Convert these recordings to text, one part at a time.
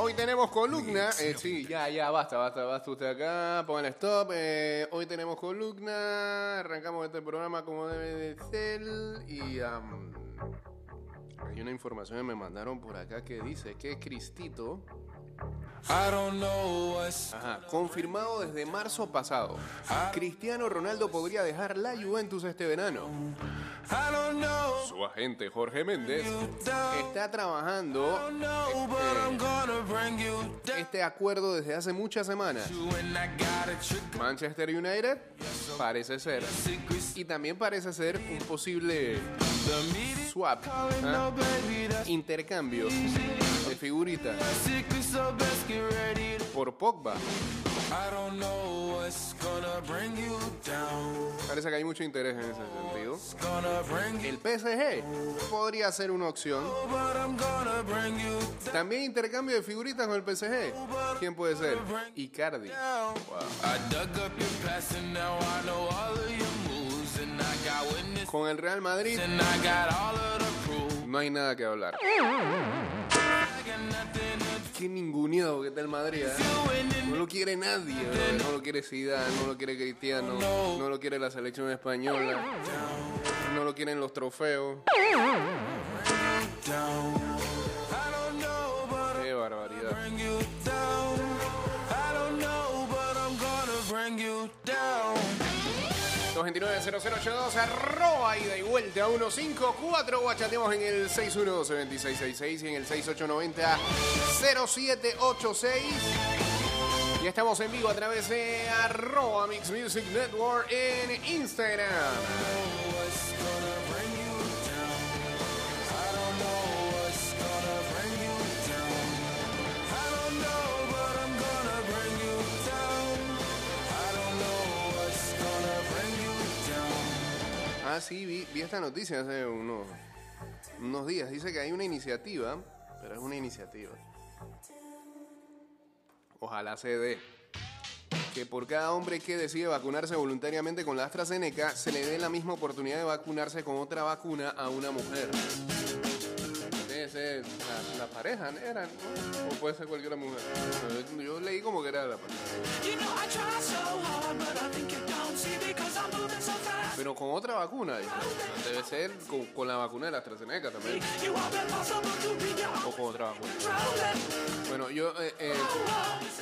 Hoy tenemos columna. Eh, sí, ya, ya, basta, basta, basta usted acá. Pongan stop. Eh, hoy tenemos columna. Arrancamos este programa como debe de ser. Y am, hay una información que me mandaron por acá que dice que Cristito. Ajá, confirmado desde marzo pasado. Cristiano Ronaldo podría dejar la Juventus este verano. Su agente Jorge Méndez está trabajando este, este acuerdo desde hace muchas semanas. Manchester United parece ser. Y también parece ser un posible swap, ¿ah? intercambio de figuritas por Pogba. Parece que hay mucho interés en ese sentido. El PSG podría ser una opción. También intercambio de figuritas con el PSG. ¿Quién puede ser? Icardi. Con el Real Madrid no hay nada que hablar. Qué ninguneado que está el Madrid. ¿eh? No lo quiere nadie. No lo quiere Zidane, no lo quiere Cristiano, no lo quiere la selección española, no lo quieren los trofeos. 229-0082, arroba ida y vuelta 154. Guachateamos en el 612-2666 y en el 6890-0786. Y estamos en vivo a través de arroba Mix Music Network en Instagram. Ah, sí, vi, esta noticia hace unos, unos días. Dice que hay una iniciativa, pero es una iniciativa. Ojalá se dé. Que por cada hombre que decide vacunarse voluntariamente con la AstraZeneca, se le dé la misma oportunidad de vacunarse con otra vacuna a una mujer. Ser la, la pareja, ¿era? ¿no? O puede ser cualquier mujer. Yo, yo leí como que era la pareja. Pero con otra vacuna, dice. debe ser con, con la vacuna de la AstraZeneca también. O con otra vacuna. Bueno, yo eh, eh,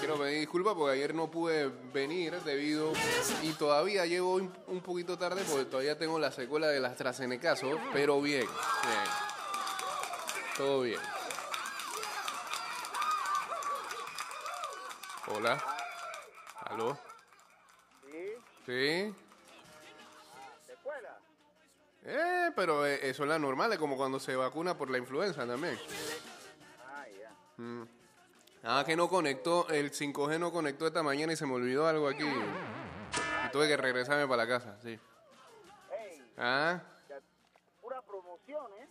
quiero pedir disculpas porque ayer no pude venir debido y todavía llego un, poquito tarde porque todavía tengo la secuela del AstraZeneca, pero bien, bien. Todo bien. Hola. ¿Aló? Sí, ¿Sí? ¿De? Eh, pero eh, eso es la normal, es como cuando se vacuna por la influenza también. Ah, ya. Mm. Ah, que no conectó, el 5G no conectó esta mañana y se me olvidó algo aquí. Y tuve que regresarme para la casa, sí. Ah, ya, pura promoción, ¿eh?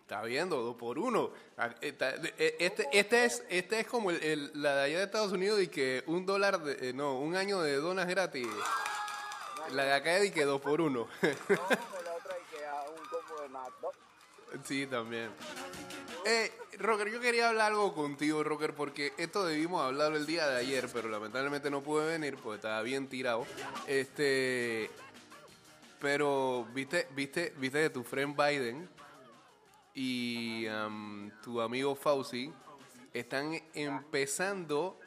está viendo, dos por uno. Ah, eh, Este, este es, este es como el, el- la de allá de Estados Unidos y que un dólar, de- eh, no, un año de donas gratis. La de acá es y que dos por uno. No, pero la otra hay que a un combo de más. ¿no? Sí, también. Eh, Rocker, yo quería hablar algo contigo, Rocker, porque esto debimos hablarlo el día de ayer, pero lamentablemente no pude venir porque estaba bien tirado. Este, pero viste, viste, viste que tu friend Biden y am, tu amigo Fauci están empezando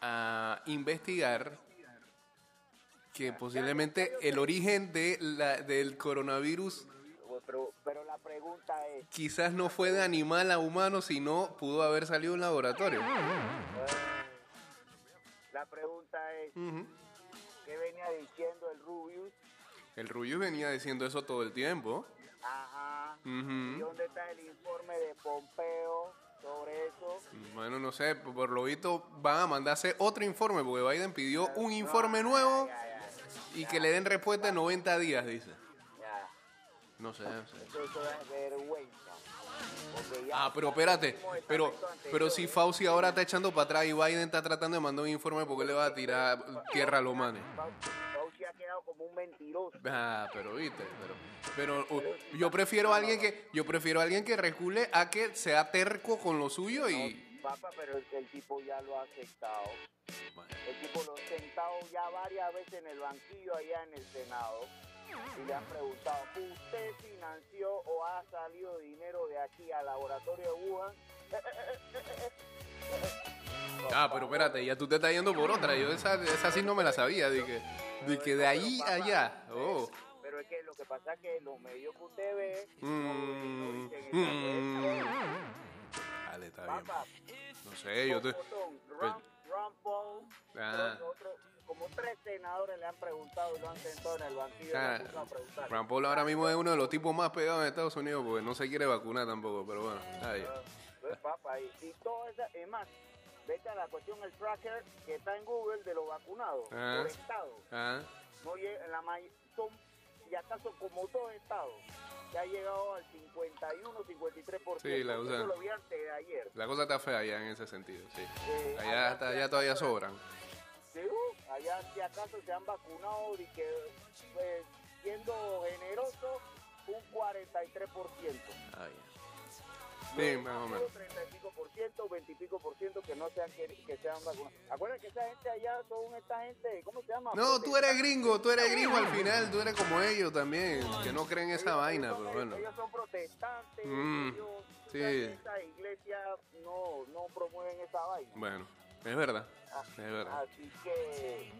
a investigar que posiblemente el origen de la, del coronavirus Pero, pero la pregunta es, quizás no fue de animal a humano, sino pudo haber salido de un laboratorio. la pregunta es, Ujú. ¿qué venía diciendo el Rubius? El Rubius venía diciendo eso todo el tiempo. Ajá. ¿Y Ujú. dónde está el informe de Pompeo sobre eso? Bueno, no sé, por lo visto van a mandarse otro informe, porque Biden pidió un informe nuevo Ya, ya, y que le den respuesta en 90 días, dice. No sé. Eso es vergüenza. Ah, pero espérate, pero, pero si Fauci ahora está echando para atrás y Biden está tratando de mandar un informe porque le va a tirar tierra a los manes. Fauci ha quedado como un mentiroso. Ah, pero viste, pero, pero uh, yo prefiero a alguien que yo prefiero a alguien que recule a que sea terco con lo suyo y, Papá, pero el, el tipo ya lo ha aceptado. El tipo lo ha sentado ya varias veces en el banquillo allá en el Senado. Y le han preguntado, ¿usted financió o ha salido dinero de aquí al laboratorio de Wuhan? Ah, pero espérate, ya tú te estás yendo por otra. Yo esa, esa sí no me la sabía. De que de, que de ahí a allá. Oh. Pero es que lo que pasa es que los medios que usted ve no, Mm, no dicen mm. Está bien. No sé, yo te... Paul, Ah. otro- como tres senadores le han preguntado y lo han sentado en el banquillo Ah, a Paul ahora mismo es uno de los tipos más pegados en Estados Unidos porque no se quiere vacunar tampoco, pero bueno. ahí. Pues, papá, y, y todo eso, es más, vete a la cuestión, el tracker que está en Google de los vacunados, Ah. por estado. Ah, No la son, y acaso como dos estados, que ha llegado al 51, 53%. Sí, la Eso usan. lo vi antes de ayer. la cosa está fea allá en ese sentido, sí. Eh, Allá, hasta allá todavía sobran. Sí, uh, allá si acaso se han vacunado y que, pues, siendo generoso, un 43%. Ah, ya. Sí, más o menos. 30 y pico por ciento, 20 y pico por ciento que no sean que, que sean vacunados. Acuérdate que esa gente allá son esta gente, ¿cómo se llama? No, tú eres gringo, tú eres gringo al final, tú eres como ellos también, que no creen esa Ellos- vaina, ellos pero son- bueno. Ellos son protestantes, Mm, ellos, sí. sabes que esa iglesia no, no promueven esa vaina. Bueno, es verdad, Ah, es verdad. Así que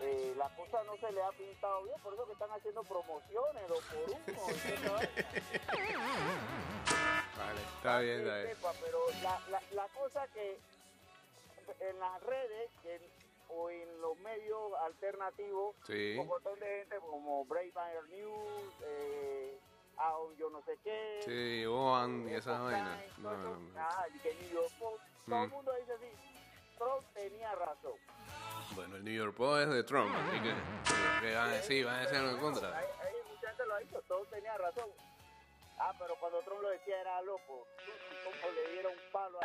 eh, la cosa no se le ha pintado bien, por eso que están haciendo promociones, dos por uno. Vale, está bien, está bien. sepa, pero la, la, la cosa que en las redes que- o en los medios alternativos, Sí. un montón de gente como Brave Fire News, eh, Aon yo no sé qué, Sí, Oan y esas Epoch vainas. No, no, no. ah, y que New York Post, todo el Mm. mundo dice así, Trump tenía razón. Bueno, el New York Post es de Trump, así que, que van a decir, van a decir en contra. Ahí, ahí mucha gente lo ha dicho, Trump tenía razón. Ah, pero cuando Trump lo decía era loco. Como le dieron un palo a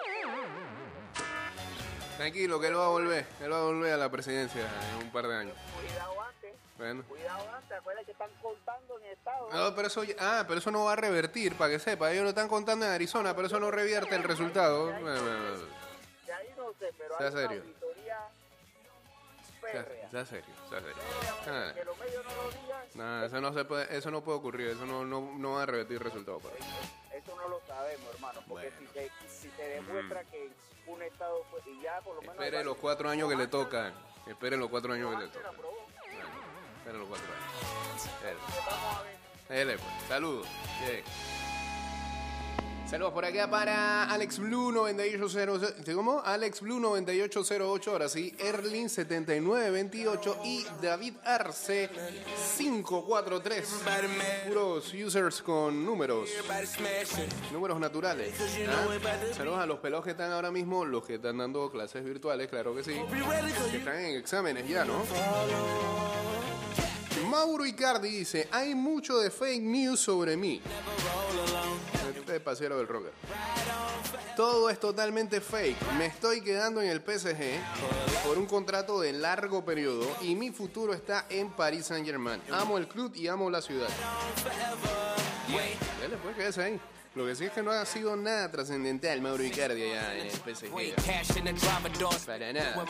Tranquilo, que él va a volver, él va a volver a la presidencia en un par de años. Cuidado antes. Bueno. Cuidado antes, acuérdate que están contando en Estado. No, pero eso, ah, pero eso no va a revertir, para que sepa. Ellos lo están contando en Arizona, pero eso no revierte el resultado. De ahí no sé, pero Sea serio. Sea, serio, sea serio. Ah, Que los medios no lo digan, no, eso no se puede, eso no puede ocurrir, eso no, no, no va a revertir el resultado. Para eso. eso no lo sabemos, hermano. Porque Bueno. si, se, si se demuestra que un Estado fue, y ya por lo menos... Espere los cuatro años que le tocan. Espere los cuatro años que le tocan. espere los cuatro años. Dele. Pues. Saludos. Bien. Saludos por acá para Alex Blue 9808. ¿Cómo? Alex Blue 9808. Ahora sí. Erlin 7928 y David Arce 543. Puros users con números. Números naturales. ¿ah? Saludos a los pelos que están ahora mismo, los que están dando clases virtuales, claro que sí. Que están en exámenes ya, ¿no? Mauro Icardi dice, hay mucho de fake news sobre mí. Este pasero del rocker. Todo es totalmente fake. Me estoy quedando en el PSG por un contrato de largo periodo y mi futuro está en Paris Saint Germain. Amo el club y amo la ciudad. Dale, pues quédese ahí. Lo que sí es que no ha sido nada trascendental Mauro Icardi allá en el PSG. Para nada.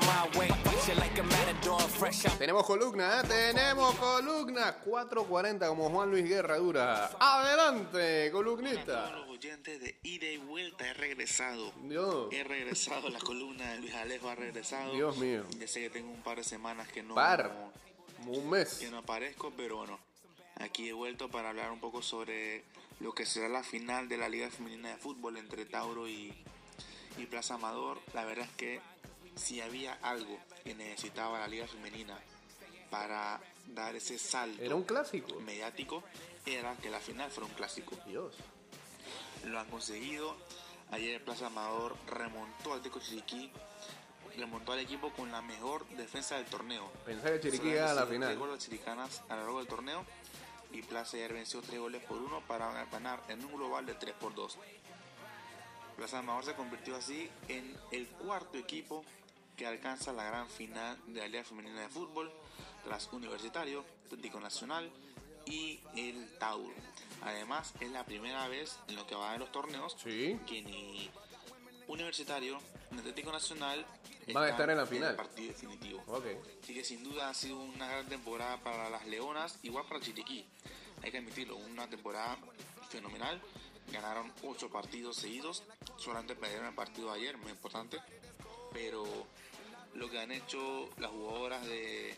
Tenemos columna, ¿eh? tenemos columna 440 como Juan Luis Guerra dura. Adelante, columnista. oyentes de ida y vuelta he regresado. Dios, He regresado, la columna de Luis Alejo ha regresado. Dios mío. Ya sé que tengo un par de semanas que no, Par. Un mes. que no aparezco, pero bueno, aquí he vuelto para hablar un poco sobre lo que será la final de la Liga Femenina de Fútbol entre Tauro y, y Plaza Amador. La verdad es que si había algo que necesitaba la Liga Femenina para dar ese salto Era un clásico. mediático, era que la final fuera un clásico. Dios. lo han conseguido. Ayer Plaza Amador remontó al Teco Chiriquí, remontó al equipo con la mejor defensa del torneo. Pensaba que Chiriquí a la final. goles chiricanas a lo largo del torneo y Plaza ayer venció 3 goles por 1 para ganar en un global de 3 por 2. Plaza Amador se convirtió así en el cuarto equipo que alcanza la gran final de la Liga Femenina de Fútbol tras Universitario, Atlético Nacional y el Tauro. Además, es la primera vez en lo que va de los torneos Sí. que ni Universitario y Atlético Nacional Van a estar en la final. el partido definitivo. Ok. Así que sin duda ha sido una gran temporada para las Leonas, igual para Chiriquí. Hay que admitirlo, una temporada fenomenal. Ganaron ocho partidos seguidos, solamente perdieron el partido de ayer, muy importante. Pero lo que han hecho las jugadoras de,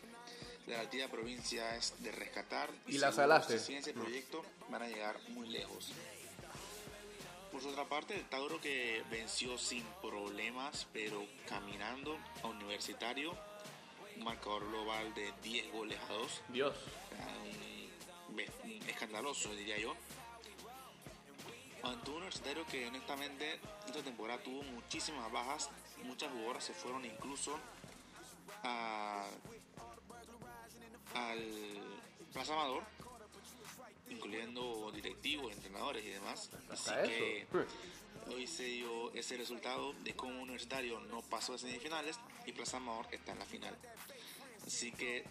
de la altiva provincia es de rescatar. Y la seguro, salaste. Si siguen ese proyecto, van a llegar muy lejos. Por su otra parte, el Tauro que venció sin problemas, pero caminando a Universitario, un marcador global de 10 goles a 2, Dios. escandaloso diría yo. Ante un Universitario que honestamente esta temporada tuvo muchísimas bajas, muchas jugadoras se fueron incluso a, al Plaza Amador, incluyendo directivos, entrenadores y demás. Así Hasta que eso. Hoy se dio ese resultado de cómo Universitario no pasó a semifinales y Plaza Amador está en la final. Así que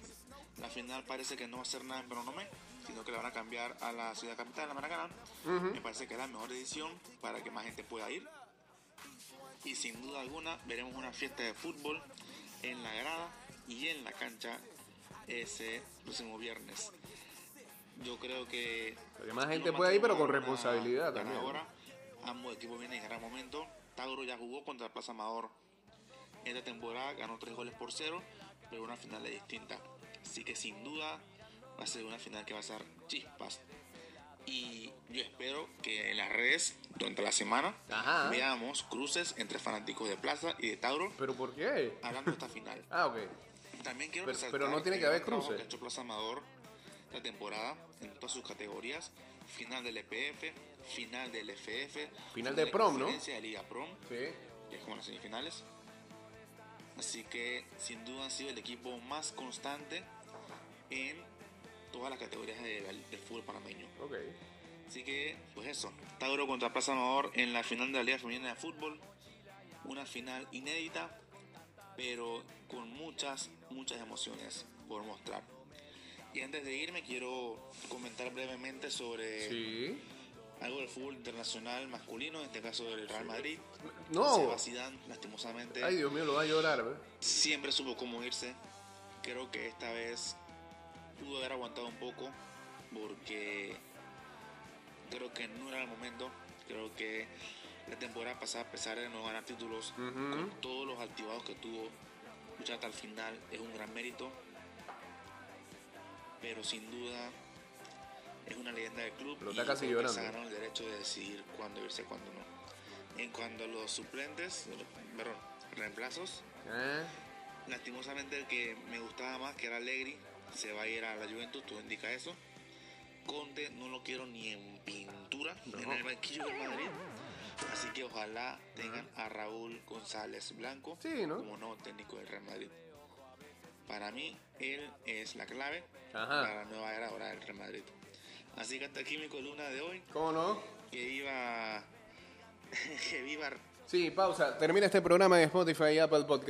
la final parece que no va a ser nada en Pronomé, sino que la van a cambiar a la ciudad capital, la Maracaná. Me parece que es la mejor decisión para que más gente pueda ir. Y sin duda alguna veremos una fiesta de fútbol en la grada y en la cancha ese próximo viernes. Yo creo que Para que más gente pueda ir, pero con responsabilidad también. ganadora. Ambos equipos vienen en gran momento. Tauro ya jugó contra Plaza Amador esta temporada, ganó tres goles por cero, pero una final es distinta. Así que sin duda va a ser una final que va a ser chispas. Y yo espero que en las redes, durante la semana, Ajá. veamos cruces entre fanáticos de Plaza y de Tauro ¿Pero por qué? hablando de esta final. Ah, ok. También quiero Pero- resaltar pero no tiene el que haber gran trabajo cruce. que ha hecho Plaza Amador esta temporada en todas sus categorías. Final del EPF, final del FF, Final de prom, ¿no? de Liga Prom, Sí. que es como las semifinales. Así que sin duda han sido el equipo más constante en todas las categorías de- del fútbol panameño. Así que, pues eso, Tauro contra Plaza Amador en la final de la Liga Femenina de Fútbol. Una final inédita, pero con muchas, muchas emociones por mostrar. Y antes de irme, quiero comentar brevemente sobre Sí. algo del fútbol internacional masculino, en este caso del Real Madrid. No. Seba Zidane, lastimosamente, Ay, Dios mío, lo va a llorar, ¿ves? siempre supo cómo irse. Creo que esta vez pudo haber aguantado un poco porque creo que no era el momento. Creo que la temporada pasada, a pesar de no ganar títulos, con todos los activados que tuvo, luchar hasta el final es un gran mérito. Pero sin duda es una leyenda del club. Lo y está casi que se llorando. ganó el derecho de decidir cuándo irse cuándo no. En cuanto a los suplentes, perdón, reemplazos, ¿Eh? Lastimosamente el que me gustaba más, que era Allegri, se va a ir a la Juventus, todo indica eso. Conte no lo quiero ni en pintura en el banquillo del Madrid. Así que ojalá tengan a Raúl González Blanco Sí, ¿no? como nuevo técnico del Real Madrid. Para mí, él es la clave Ajá. para la nueva era ahora del Real Madrid. Así que hasta aquí mi columna de hoy. ¿Cómo no? Que viva. que viva Sí, pausa. Termina este programa en Spotify y Apple Podcast.